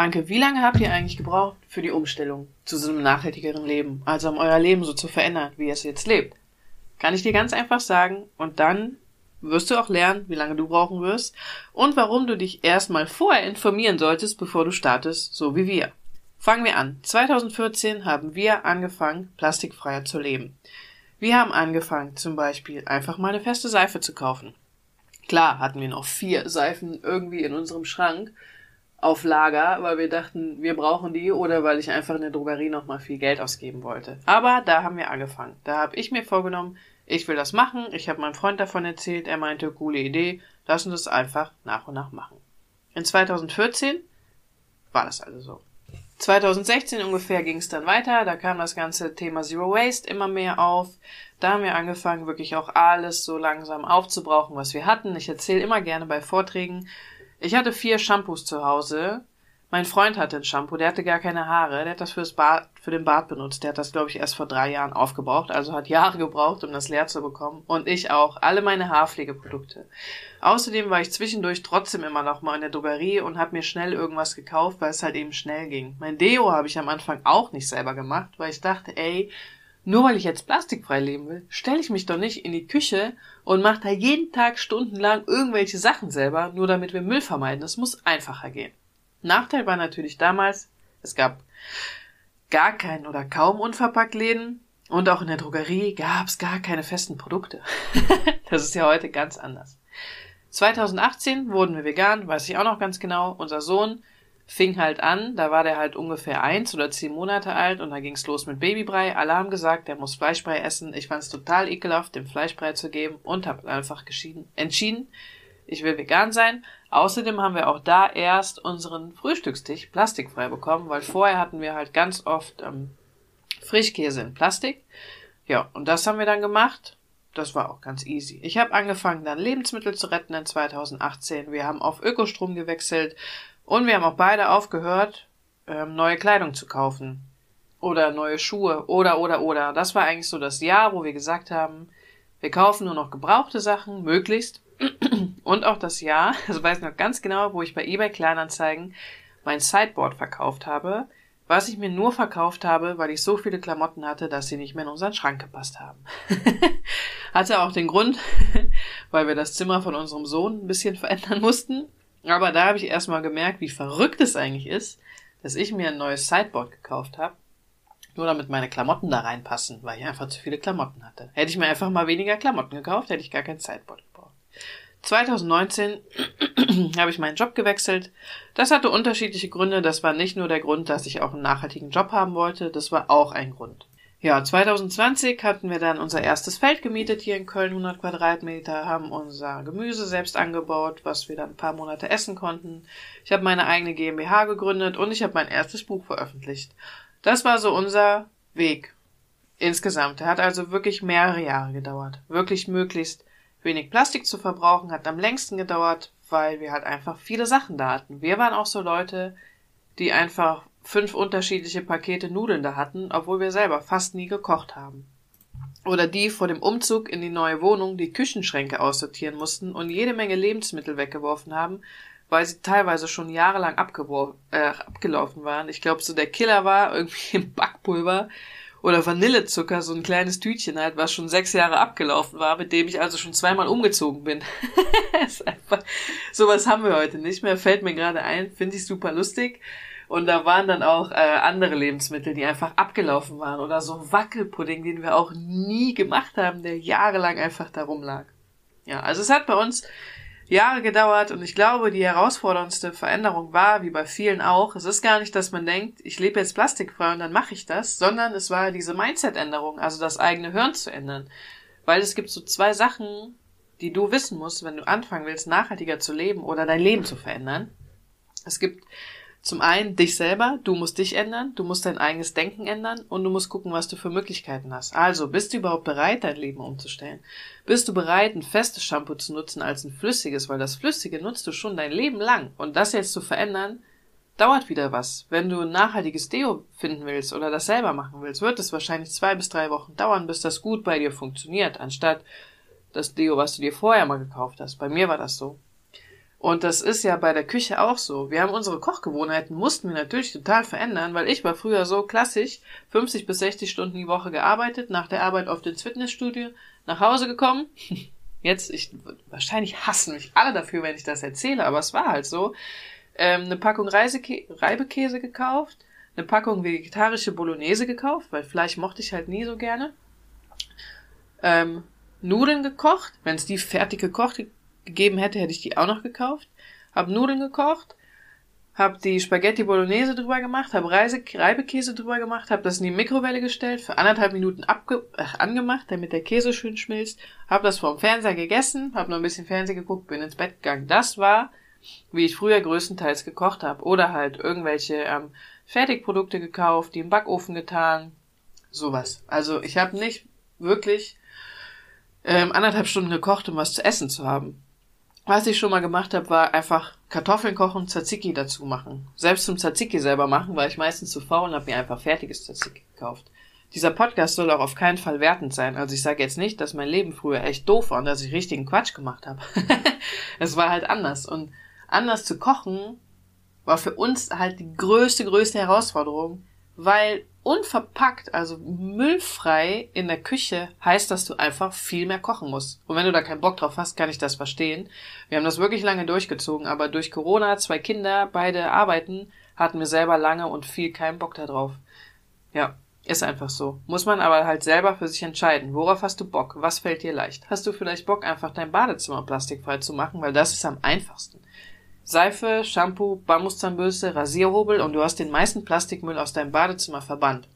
Anke, wie lange habt ihr eigentlich gebraucht für die Umstellung zu so einem nachhaltigeren Leben? Also um euer Leben so zu verändern, wie ihr es jetzt lebt? Kann ich dir ganz einfach sagen. Und dann wirst du auch lernen, wie lange du brauchen wirst und warum du dich erstmal vorher informieren solltest, bevor du startest, so wie wir. Fangen wir an. 2014 haben wir angefangen, plastikfreier zu leben. Wir haben angefangen, zum Beispiel einfach mal eine feste Seife zu kaufen. Klar hatten wir noch vier Seifen irgendwie in unserem Schrank auf Lager, weil wir dachten, wir brauchen die oder weil ich einfach in der Drogerie noch mal viel Geld ausgeben wollte. Aber da haben wir angefangen. Da habe ich mir vorgenommen, ich will das machen. Ich habe meinem Freund davon erzählt. Er meinte, coole Idee. Lass uns das einfach nach und nach machen. In 2014 war das also so. 2016 ungefähr ging es dann weiter. Da kam das ganze Thema Zero Waste immer mehr auf. Da haben wir angefangen, wirklich auch alles so langsam aufzubrauchen, was wir hatten. Ich erzähle immer gerne bei Vorträgen. Ich hatte vier Shampoos zu Hause mein Freund hatte ein Shampoo, der hatte gar keine Haare, der hat das fürs Bart, für den Bart benutzt. Der hat das, glaube ich, erst vor drei Jahren aufgebraucht, also hat Jahre gebraucht, um das leer zu bekommen. Und ich auch, alle meine Haarpflegeprodukte. Außerdem war ich zwischendurch trotzdem immer noch mal in der Drogerie und habe mir schnell irgendwas gekauft, weil es halt eben schnell ging. Mein Deo habe ich am Anfang auch nicht selber gemacht, weil ich dachte, ey, nur weil ich jetzt plastikfrei leben will, stelle ich mich doch nicht in die Küche und mache da jeden Tag stundenlang irgendwelche Sachen selber, nur damit wir Müll vermeiden. Es muss einfacher gehen. Nachteil war natürlich damals, es gab gar keinen oder kaum Unverpacktläden und auch in der Drogerie gab es gar keine festen Produkte. das ist ja heute ganz anders. 2018 wurden wir vegan, weiß ich auch noch ganz genau. Unser Sohn fing halt an, da war der halt ungefähr eins oder zehn Monate alt und da ging's los mit Babybrei. Alle haben gesagt, der muss Fleischbrei essen. Ich fand es total ekelhaft, dem Fleischbrei zu geben und habe einfach entschieden, ich will vegan sein. Außerdem haben wir auch da erst unseren Frühstückstisch plastikfrei bekommen, weil vorher hatten wir halt ganz oft ähm, Frischkäse in Plastik. Ja, und das haben wir dann gemacht. Das war auch ganz easy. Ich habe angefangen, dann Lebensmittel zu retten in 2018. Wir haben auf Ökostrom gewechselt und wir haben auch beide aufgehört, ähm, neue Kleidung zu kaufen. Oder neue Schuhe. Oder, oder, oder. Das war eigentlich so das Jahr, wo wir gesagt haben, wir kaufen nur noch gebrauchte Sachen, möglichst. Und auch das Jahr, also weiß ich noch ganz genau, wo ich bei eBay Kleinanzeigen mein Sideboard verkauft habe, was ich mir nur verkauft habe, weil ich so viele Klamotten hatte, dass sie nicht mehr in unseren Schrank gepasst haben. hatte auch den Grund, weil wir das Zimmer von unserem Sohn ein bisschen verändern mussten. Aber da habe ich erstmal gemerkt, wie verrückt es eigentlich ist, dass ich mir ein neues Sideboard gekauft habe, nur damit meine Klamotten da reinpassen, weil ich einfach zu viele Klamotten hatte. Hätte ich mir einfach mal weniger Klamotten gekauft, hätte ich gar kein Sideboard 2019 habe ich meinen Job gewechselt. Das hatte unterschiedliche Gründe. Das war nicht nur der Grund, dass ich auch einen nachhaltigen Job haben wollte. Das war auch ein Grund. Ja, 2020 hatten wir dann unser erstes Feld gemietet hier in Köln, 100 Quadratmeter, haben unser Gemüse selbst angebaut, was wir dann ein paar Monate essen konnten. Ich habe meine eigene GmbH gegründet und ich habe mein erstes Buch veröffentlicht. Das war so unser Weg insgesamt. Er hat also wirklich mehrere Jahre gedauert. Wirklich möglichst wenig Plastik zu verbrauchen hat am längsten gedauert, weil wir halt einfach viele Sachen da hatten. Wir waren auch so Leute, die einfach fünf unterschiedliche Pakete Nudeln da hatten, obwohl wir selber fast nie gekocht haben. Oder die vor dem Umzug in die neue Wohnung die Küchenschränke aussortieren mussten und jede Menge Lebensmittel weggeworfen haben, weil sie teilweise schon jahrelang äh, abgelaufen waren. Ich glaube, so der Killer war irgendwie im Backpulver oder Vanillezucker, so ein kleines Tütchen halt, was schon sechs Jahre abgelaufen war, mit dem ich also schon zweimal umgezogen bin. ist einfach, sowas haben wir heute nicht mehr, fällt mir gerade ein, finde ich super lustig. Und da waren dann auch äh, andere Lebensmittel, die einfach abgelaufen waren. Oder so Wackelpudding, den wir auch nie gemacht haben, der jahrelang einfach da rumlag. Ja, also es hat bei uns Jahre gedauert und ich glaube, die herausforderndste Veränderung war, wie bei vielen auch, es ist gar nicht, dass man denkt, ich lebe jetzt plastikfrei und dann mache ich das, sondern es war diese Mindset-Änderung, also das eigene Hören zu ändern. Weil es gibt so zwei Sachen, die du wissen musst, wenn du anfangen willst, nachhaltiger zu leben oder dein Leben zu verändern. Es gibt zum einen dich selber, du musst dich ändern, du musst dein eigenes Denken ändern und du musst gucken, was du für Möglichkeiten hast. Also, bist du überhaupt bereit, dein Leben umzustellen? Bist du bereit, ein festes Shampoo zu nutzen als ein flüssiges, weil das Flüssige nutzt du schon dein Leben lang. Und das jetzt zu verändern, dauert wieder was. Wenn du ein nachhaltiges Deo finden willst oder das selber machen willst, wird es wahrscheinlich zwei bis drei Wochen dauern, bis das gut bei dir funktioniert, anstatt das Deo, was du dir vorher mal gekauft hast. Bei mir war das so. Und das ist ja bei der Küche auch so. Wir haben unsere Kochgewohnheiten, mussten wir natürlich total verändern, weil ich war früher so klassisch 50 bis 60 Stunden die Woche gearbeitet, nach der Arbeit auf ins Fitnessstudio, nach Hause gekommen. Jetzt, ich, wahrscheinlich hassen mich alle dafür, wenn ich das erzähle, aber es war halt so. Ähm, eine Packung Reisekä Reibekäse gekauft, eine Packung vegetarische Bolognese gekauft, weil Fleisch mochte ich halt nie so gerne. Ähm, Nudeln gekocht, wenn es die fertig gekocht gegeben hätte, hätte ich die auch noch gekauft. Hab Nudeln gekocht, hab die Spaghetti Bolognese drüber gemacht, hab Reise Reibekäse drüber gemacht, hab das in die Mikrowelle gestellt, für anderthalb Minuten abge äh, angemacht, damit der Käse schön schmilzt, hab das vorm Fernseher gegessen, hab noch ein bisschen Fernsehen geguckt, bin ins Bett gegangen. Das war, wie ich früher größtenteils gekocht habe. Oder halt irgendwelche ähm, Fertigprodukte gekauft, die im Backofen getan, sowas. Also ich habe nicht wirklich ähm, anderthalb Stunden gekocht, um was zu essen zu haben. Was ich schon mal gemacht habe, war einfach Kartoffeln kochen, Tzatziki dazu machen. Selbst zum Tzatziki selber machen, war ich meistens zu faul und habe mir einfach fertiges Tzatziki gekauft. Dieser Podcast soll auch auf keinen Fall wertend sein. Also ich sage jetzt nicht, dass mein Leben früher echt doof war und dass ich richtigen Quatsch gemacht habe. es war halt anders. Und anders zu kochen war für uns halt die größte, größte Herausforderung, weil unverpackt, also müllfrei in der Küche heißt, dass du einfach viel mehr kochen musst. Und wenn du da keinen Bock drauf hast, kann ich das verstehen. Wir haben das wirklich lange durchgezogen, aber durch Corona, zwei Kinder, beide arbeiten, hatten wir selber lange und viel keinen Bock darauf. Ja, ist einfach so. Muss man aber halt selber für sich entscheiden. Worauf hast du Bock? Was fällt dir leicht? Hast du vielleicht Bock, einfach dein Badezimmer plastikfrei zu machen? Weil das ist am einfachsten. Seife, Shampoo, Bambuszahnbürste, Rasierhobel und du hast den meisten Plastikmüll aus deinem Badezimmer verbannt.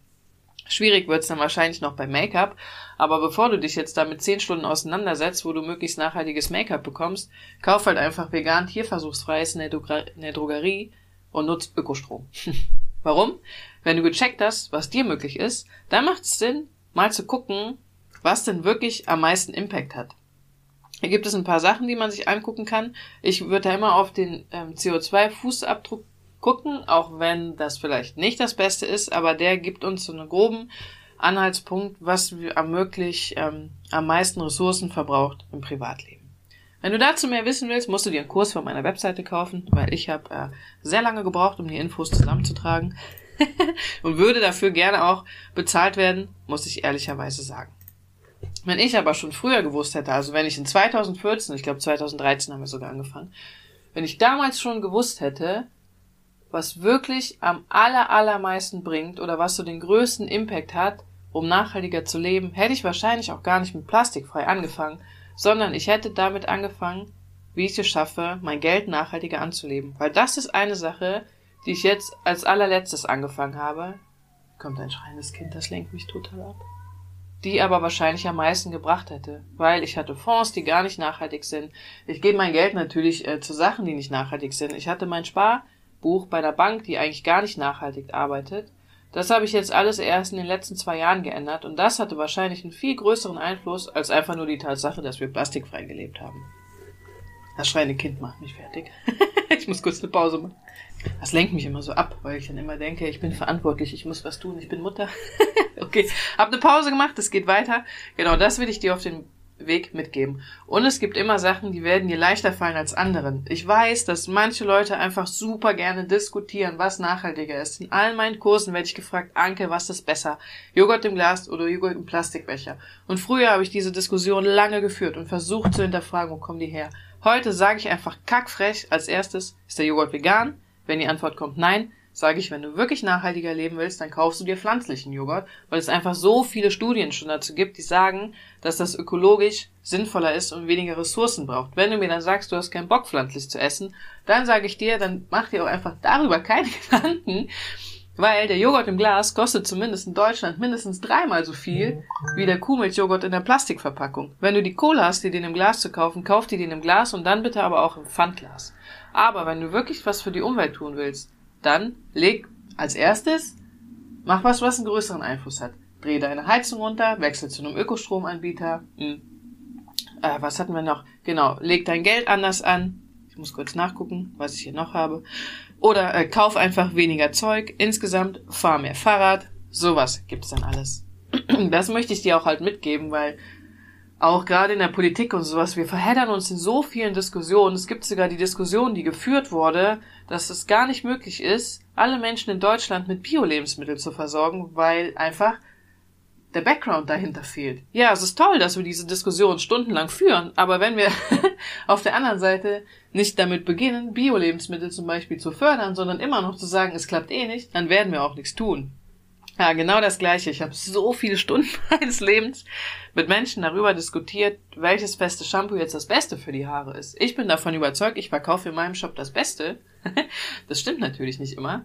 Schwierig wird's dann wahrscheinlich noch bei Make-up, aber bevor du dich jetzt damit zehn Stunden auseinandersetzt, wo du möglichst nachhaltiges Make-up bekommst, kauf halt einfach vegan tierversuchsfreies in der, in der Drogerie und nutz Ökostrom. Warum? Wenn du gecheckt hast, was dir möglich ist, dann macht es Sinn, mal zu gucken, was denn wirklich am meisten Impact hat. Hier gibt es ein paar Sachen, die man sich angucken kann. Ich würde da immer auf den ähm, CO2-Fußabdruck gucken, auch wenn das vielleicht nicht das Beste ist, aber der gibt uns so einen groben Anhaltspunkt, was am möglich ähm, am meisten Ressourcen verbraucht im Privatleben. Wenn du dazu mehr wissen willst, musst du dir einen Kurs von meiner Webseite kaufen, weil ich habe äh, sehr lange gebraucht, um die Infos zusammenzutragen und würde dafür gerne auch bezahlt werden, muss ich ehrlicherweise sagen. Wenn ich aber schon früher gewusst hätte, also wenn ich in 2014, ich glaube 2013 haben wir sogar angefangen, wenn ich damals schon gewusst hätte, was wirklich am aller, allermeisten bringt oder was so den größten Impact hat, um nachhaltiger zu leben, hätte ich wahrscheinlich auch gar nicht mit plastikfrei angefangen, sondern ich hätte damit angefangen, wie ich es schaffe, mein Geld nachhaltiger anzuleben. Weil das ist eine Sache, die ich jetzt als allerletztes angefangen habe. Kommt ein schreiendes Kind, das lenkt mich total ab die aber wahrscheinlich am meisten gebracht hätte, weil ich hatte Fonds, die gar nicht nachhaltig sind. Ich gebe mein Geld natürlich äh, zu Sachen, die nicht nachhaltig sind. Ich hatte mein Sparbuch bei der Bank, die eigentlich gar nicht nachhaltig arbeitet. Das habe ich jetzt alles erst in den letzten zwei Jahren geändert und das hatte wahrscheinlich einen viel größeren Einfluss als einfach nur die Tatsache, dass wir plastikfrei gelebt haben. Das schreiende Kind macht mich fertig. ich muss kurz eine Pause machen. Das lenkt mich immer so ab, weil ich dann immer denke, ich bin verantwortlich, ich muss was tun, ich bin Mutter. okay, hab eine Pause gemacht, es geht weiter. Genau, das will ich dir auf den Weg mitgeben. Und es gibt immer Sachen, die werden dir leichter fallen als anderen. Ich weiß, dass manche Leute einfach super gerne diskutieren, was nachhaltiger ist. In allen meinen Kursen werde ich gefragt, Anke, was ist besser? Joghurt im Glas oder Joghurt im Plastikbecher? Und früher habe ich diese Diskussion lange geführt und versucht zu hinterfragen, wo kommen die her? Heute sage ich einfach kackfrech als erstes, ist der Joghurt vegan? Wenn die Antwort kommt nein, sage ich, wenn du wirklich nachhaltiger leben willst, dann kaufst du dir pflanzlichen Joghurt, weil es einfach so viele Studien schon dazu gibt, die sagen, dass das ökologisch sinnvoller ist und weniger Ressourcen braucht. Wenn du mir dann sagst, du hast keinen Bock pflanzlich zu essen, dann sage ich dir, dann mach dir auch einfach darüber keine Gedanken, weil der Joghurt im Glas kostet zumindest in Deutschland mindestens dreimal so viel wie der Kuhmilchjoghurt in der Plastikverpackung. Wenn du die Kohle hast, dir den im Glas zu kaufen, kauf dir den im Glas und dann bitte aber auch im Pfandglas. Aber wenn du wirklich was für die Umwelt tun willst, dann leg als erstes, mach was, was einen größeren Einfluss hat. Dreh deine Heizung runter, wechsel zu einem Ökostromanbieter. Hm. Äh, was hatten wir noch? Genau, leg dein Geld anders an. Ich muss kurz nachgucken, was ich hier noch habe. Oder äh, kauf einfach weniger Zeug. Insgesamt fahr mehr Fahrrad. Sowas gibt's dann alles. Das möchte ich dir auch halt mitgeben, weil auch gerade in der Politik und sowas, wir verheddern uns in so vielen Diskussionen. Es gibt sogar die Diskussion, die geführt wurde, dass es gar nicht möglich ist, alle Menschen in Deutschland mit Bio-Lebensmitteln zu versorgen, weil einfach der Background dahinter fehlt. Ja, es ist toll, dass wir diese Diskussion stundenlang führen, aber wenn wir auf der anderen Seite nicht damit beginnen, Bio-Lebensmittel zum Beispiel zu fördern, sondern immer noch zu sagen, es klappt eh nicht, dann werden wir auch nichts tun. Ja, genau das Gleiche. Ich habe so viele Stunden meines Lebens mit Menschen darüber diskutiert, welches feste Shampoo jetzt das Beste für die Haare ist. Ich bin davon überzeugt, ich verkaufe in meinem Shop das Beste. das stimmt natürlich nicht immer.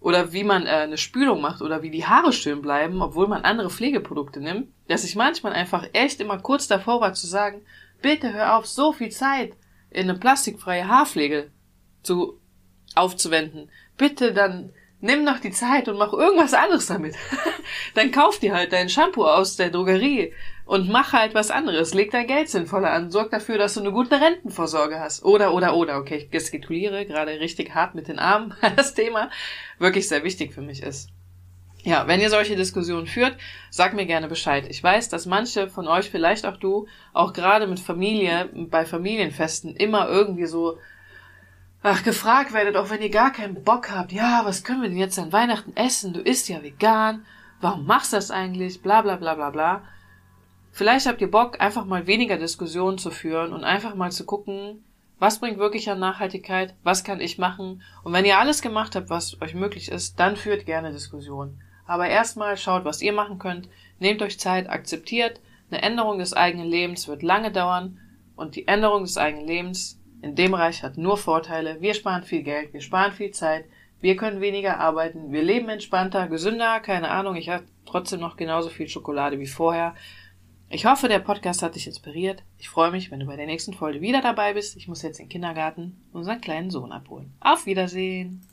Oder wie man äh, eine Spülung macht oder wie die Haare schön bleiben, obwohl man andere Pflegeprodukte nimmt. Dass ich manchmal einfach echt immer kurz davor war zu sagen, bitte hör auf, so viel Zeit in eine plastikfreie Haarpflege zu aufzuwenden. Bitte dann nimm noch die Zeit und mach irgendwas anderes damit. dann kauf dir halt dein Shampoo aus der Drogerie und mach halt was anderes. Leg dein Geld sinnvoller an. Sorg dafür, dass du eine gute Rentenvorsorge hast. Oder, oder, oder. Okay, ich gestikuliere gerade richtig hart mit den Armen, weil das Thema wirklich sehr wichtig für mich ist. Ja, wenn ihr solche Diskussionen führt, sag mir gerne Bescheid. Ich weiß, dass manche von euch, vielleicht auch du, auch gerade mit Familie, bei Familienfesten immer irgendwie so ach, gefragt werdet, auch wenn ihr gar keinen Bock habt, ja, was können wir denn jetzt an Weihnachten essen? Du isst ja vegan, warum machst du das eigentlich? Bla bla bla bla bla. Vielleicht habt ihr Bock, einfach mal weniger Diskussionen zu führen und einfach mal zu gucken, was bringt wirklich an Nachhaltigkeit, was kann ich machen. Und wenn ihr alles gemacht habt, was euch möglich ist, dann führt gerne Diskussionen. Aber erstmal schaut, was ihr machen könnt, nehmt euch Zeit, akzeptiert, eine Änderung des eigenen Lebens wird lange dauern und die Änderung des eigenen Lebens in dem Bereich hat nur Vorteile. Wir sparen viel Geld, wir sparen viel Zeit, wir können weniger arbeiten, wir leben entspannter, gesünder, keine Ahnung, ich habe trotzdem noch genauso viel Schokolade wie vorher. Ich hoffe, der Podcast hat dich inspiriert. Ich freue mich, wenn du bei der nächsten Folge wieder dabei bist. Ich muss jetzt in den Kindergarten unseren kleinen Sohn abholen. Auf Wiedersehen!